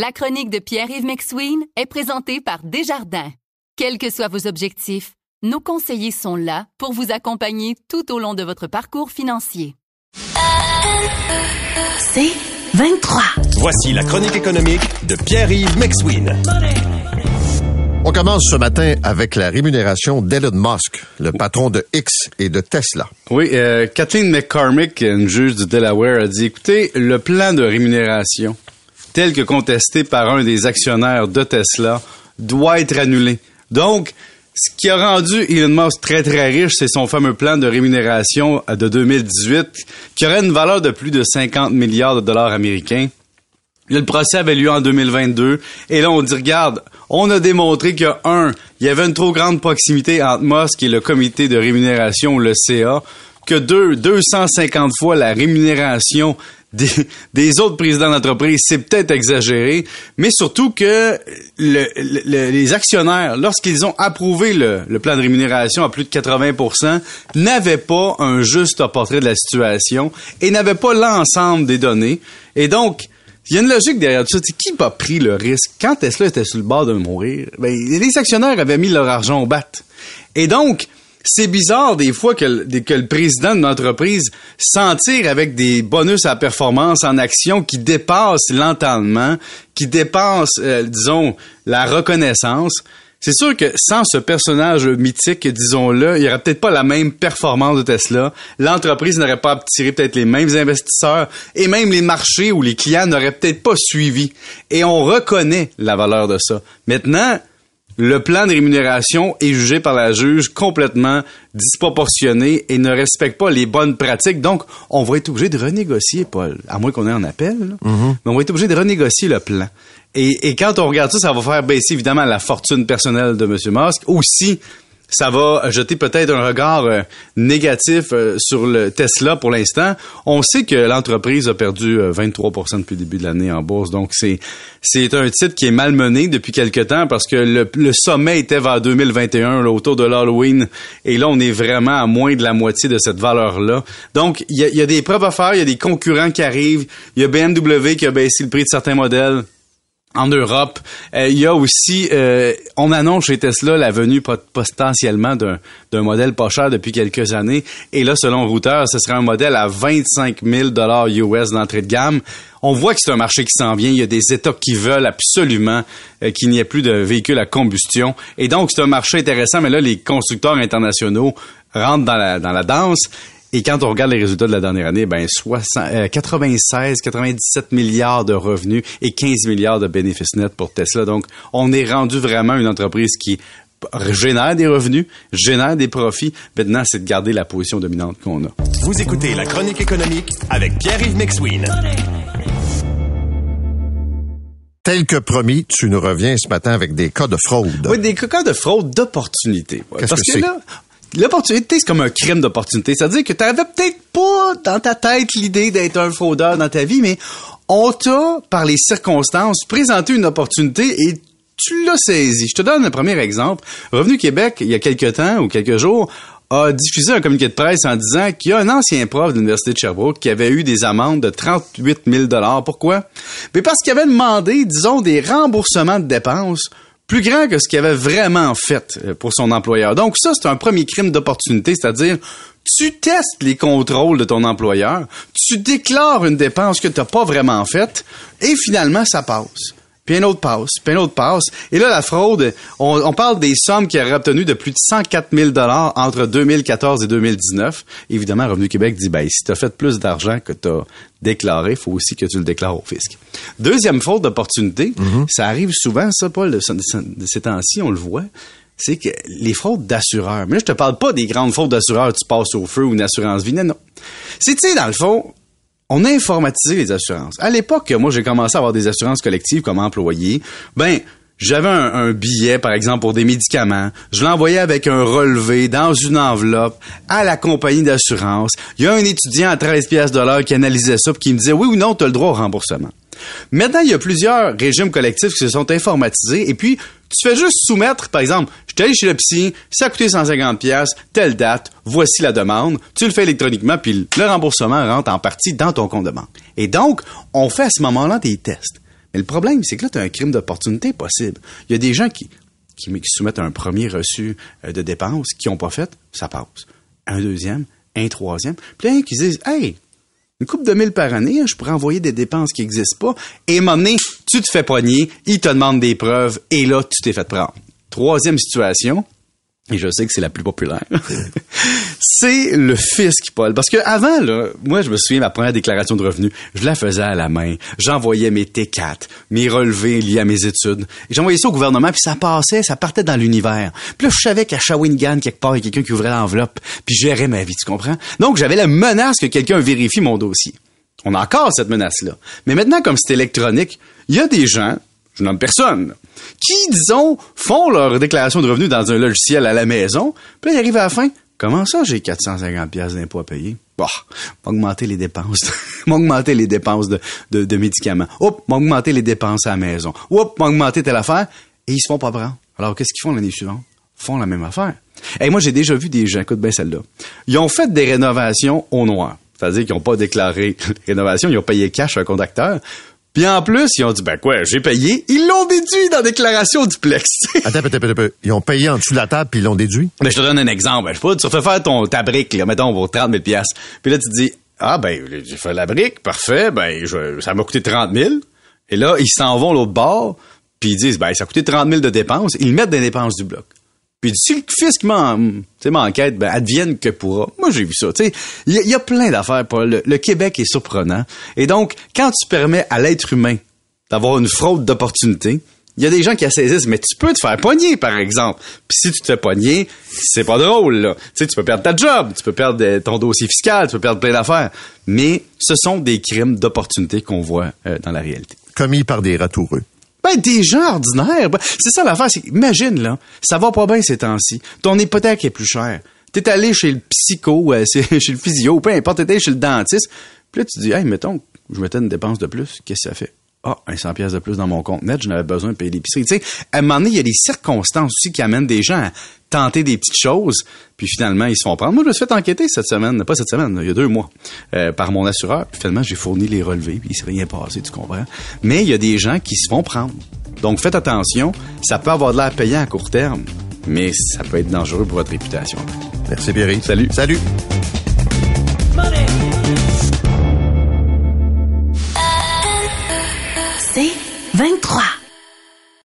La chronique de Pierre-Yves McSween est présentée par Desjardins. Quels que soient vos objectifs, nos conseillers sont là pour vous accompagner tout au long de votre parcours financier. C'est 23. Voici la chronique économique de Pierre-Yves McSween. On commence ce matin avec la rémunération d'Elon Musk, le patron de X et de Tesla. Oui, euh, Kathleen McCormick, une juge du Delaware, a dit, écoutez, le plan de rémunération tel que contesté par un des actionnaires de Tesla doit être annulé. Donc, ce qui a rendu Elon Musk très très riche, c'est son fameux plan de rémunération de 2018 qui aurait une valeur de plus de 50 milliards de dollars américains. Le procès avait lieu en 2022 et là on dit regarde, on a démontré que un, il y avait une trop grande proximité entre Musk et le comité de rémunération, le CA, que deux, 250 fois la rémunération des, autres présidents d'entreprise, c'est peut-être exagéré, mais surtout que les actionnaires, lorsqu'ils ont approuvé le, le, plan de rémunération à plus de 80% n'avaient pas un juste portrait de la situation et n'avaient pas l'ensemble des données. Et donc, il y a une logique derrière tout ça. qui a pris le risque? Quand Tesla était sur le bord de mourir, ben, les actionnaires avaient mis leur argent au bat. Et donc, c'est bizarre des fois que, le président d'une entreprise s'en tire avec des bonus à performance en action qui dépassent l'entendement, qui dépassent, euh, disons, la reconnaissance. C'est sûr que sans ce personnage mythique, disons-le, il n'y aurait peut-être pas la même performance de Tesla. L'entreprise n'aurait pas attiré peut-être les mêmes investisseurs et même les marchés ou les clients n'auraient peut-être pas suivi. Et on reconnaît la valeur de ça. Maintenant, le plan de rémunération est jugé par la juge complètement disproportionné et ne respecte pas les bonnes pratiques. Donc, on va être obligé de renégocier, Paul, à moins qu'on ait un appel, mm-hmm. mais on va être obligé de renégocier le plan. Et, et quand on regarde ça, ça va faire baisser évidemment la fortune personnelle de M. Musk. Aussi, ça va jeter peut-être un regard euh, négatif euh, sur le Tesla pour l'instant. On sait que l'entreprise a perdu 23% euh, depuis le début de l'année en bourse. Donc, c'est c'est un titre qui est malmené depuis quelque temps parce que le, sommet était vers 2021, autour de l'Halloween. Et là, on est vraiment à moins de la moitié de cette valeur-là. Donc, il y a, y a des preuves à faire, il y a des concurrents qui arrivent. Il y a BMW qui a baissé le prix de certains modèles en Europe. Euh, il y a aussi, euh, on annonce chez Tesla la venue potentiellement d'un modèle pas cher depuis quelques années. Et là, selon Reuters, ce serait un modèle à 25 000 dollars US d'entrée de gamme. On voit que c'est un marché qui s'en vient. Il y a des États qui veulent absolument euh, qu'il n'y ait plus de véhicules à combustion. Et donc, c'est un marché intéressant. Mais là, les constructeurs internationaux rentrent dans la, dans la danse. Et quand on regarde les résultats de la dernière année, ben 60, 96, 97 milliards de revenus et 15 milliards de bénéfices nets pour Tesla. Donc, on est rendu vraiment une entreprise qui génère des revenus, génère des profits. Maintenant, c'est de garder la position dominante qu'on a. Vous écoutez la chronique économique avec Pierre-Yves McSween. Tel que promis, tu nous reviens ce matin avec des cas de fraude. Oui, des cas de fraude d'opportunité. Qu'est-ce que, c'est? L'opportunité, c'est comme un crime d'opportunité. C'est-à-dire que tu n'avais peut-être pas dans ta tête l'idée d'être un fraudeur dans ta vie, mais on t'a, par les circonstances, présenté une opportunité et tu l'as saisi. Je te donne un premier exemple. Revenu Québec, il y a quelques temps ou quelques jours, a diffusé un communiqué de presse en disant qu'il y a un ancien prof de l'Université de Sherbrooke qui avait eu des amendes de 38 000 Pourquoi? Mais parce qu'il avait demandé, disons, des remboursements de dépenses plus grand que ce qu'il avait vraiment fait euh, pour son employeur. Donc ça, c'est un premier crime d'opportunité, c'est-à-dire tu testes les contrôles de ton employeur, tu déclares une dépense que tu n'as pas vraiment faite, et finalement, ça passe puis un autre passe, puis un autre passe. Et là, la fraude, on, parle des sommes qu'il a obtenues de plus de 104 000 entre 2014 et 2019. Évidemment, Revenu Québec dit, ben, si tu as fait plus d'argent que tu as déclaré, il faut aussi que tu le déclares au fisc. Deuxième faute d'opportunité, mm-hmm. ça arrive souvent, ça, Paul, de, ces temps-ci, on le voit c'est que les fraudes d'assureurs. Mais là, je te parle pas des grandes fraudes d'assureurs, tu passes au feu ou une assurance vie. Non, non. C'est, tu sais, dans le fond, on a informatisé les assurances. À l'époque, moi, j'ai commencé à avoir des assurances collectives comme employé. Ben, j'avais un, billet, par exemple, pour des médicaments. Je l'envoyais avec un relevé dans une enveloppe à la compagnie d'assurance. Il y a un étudiant à 13 pièces de l'heure qui analysait ça et qui me disait oui ou non, tu as le droit au remboursement. Maintenant, il y a plusieurs régimes collectifs qui se sont informatisés et puis tu fais juste soumettre, par exemple, je suis allé chez le psy, ça a coûté 150 pièces, telle date, voici la demande, tu le fais électroniquement puis le remboursement rentre en partie dans ton compte de banque. Et donc, on fait à ce moment-là des tests. Mais le problème, c'est que là, tu as un crime d'opportunité possible. Il y a des gens qui, qui, soumettent un premier reçu euh, de dépenses, qui n'ont pas fait, ça passe. Un deuxième, un troisième. Puis là, qui disent, hey, une coupe de mille par année, hein, je pourrais envoyer des dépenses qui n'existent pas. Et à un moment donné, tu te fais poigner, ils te demandent des preuves, et là, tu t'es fait prendre. Troisième situation, et je sais que c'est la plus populaire, c'est le fisc, Paul. Parce que avant, là, moi, je me souviens, ma première déclaration de revenus, je la faisais à la main. J'envoyais mes T4, mes relevés liés à mes études. J'envoyais ça au gouvernement, puis ça passait, ça partait dans l'univers. Puis là, je savais qu'à Shawinigan, quelque part, il y a quelqu'un qui ouvrait l'enveloppe, puis gérait ma vie, tu comprends? Donc, j'avais la menace que quelqu'un vérifie mon dossier. On a encore cette menace-là. Mais maintenant, comme c'est électronique, il y a des gens, je nomme personne, qui, disons, font leur déclaration de revenus dans un logiciel à la maison, puis là, ils arrivent à la fin. Comment ça, j'ai 450 pièces d'impôts à payer? Bah, augmenter les dépenses, m'augmenter les dépenses de, de, de médicaments. Oups, m'augmenter les dépenses à la maison. Oups, m'augmenter telle affaire. Et ils se font pas prendre. Alors, qu'est-ce qu'ils font l'année suivante? Font la même affaire. Et moi, j'ai déjà vu des gens, écoute bien celle-là. Ils ont fait des rénovations au noir. C'est-à-dire qu'ils n'ont pas déclaré rénovation, ils ont payé cash à un conducteur. Puis en plus, ils ont dit, ben quoi, j'ai payé. Ils l'ont déduit dans la déclaration duplex. Attends, attends, attends, attends. Ils ont payé en dessous de la table puis ils l'ont déduit? Mais je te donne un exemple. Je sais pas, tu fais faire ton, ta brique, là, mettons, pour 30 000 piastres. Puis là, tu te dis, ah ben, j'ai fait la brique, parfait, ben, je- ça m'a coûté 30 000. Et là, ils s'en vont l'autre bord, puis ils disent, ben, ça a coûté 30 000 de dépenses. Ils mettent les dépenses du bloc. Puis si le fisc m'enquête, ben, advienne que pourra. Moi, j'ai vu ça. Il y, a- plein d'affaires, Paul. Le, Québec est surprenant. Et donc, quand tu permets à l'être humain d'avoir une fraude d'opportunité, il y a des gens qui la saisissent, mais tu peux te faire pogner, par exemple. Puis si tu te fais pogner, c'est pas drôle, là. Tu sais, tu peux perdre ta job, tu peux perdre euh, ton dossier fiscal, tu peux perdre plein d'affaires. Mais ce sont des crimes d'opportunité qu'on voit euh, dans la réalité. Commis par des ratoureux. Des gens ordinaires. Ben, c'est ça l'affaire. Imagine, là, ça va pas bien ces temps-ci. Ton hypothèque est plus chère. T'es allé chez le psycho, euh, chez le physio, peu importe, t'es allé chez le dentiste. Puis là, tu dis, hey, mettons, je mettais une dépense de plus. Qu'est-ce que ça fait? Ah, un 100 pièces de plus dans mon compte net, j'en avais besoin de payer l'épicerie. Tu sais, à un moment donné, il y a des circonstances aussi qui amènent des gens à tenter des petites choses, puis finalement, ils se font prendre. Moi, je me suis fait enquêter cette semaine, pas cette semaine, il y a deux mois, euh, par mon assureur. Puis finalement, j'ai fourni les relevés, puis il s'est rien passé, tu comprends? Mais il y a des gens qui se font prendre. Donc, faites attention, ça peut avoir de l'air payant à court terme, mais ça peut être dangereux pour votre réputation. Merci, Pierre. Salut. Salut. C'est 23.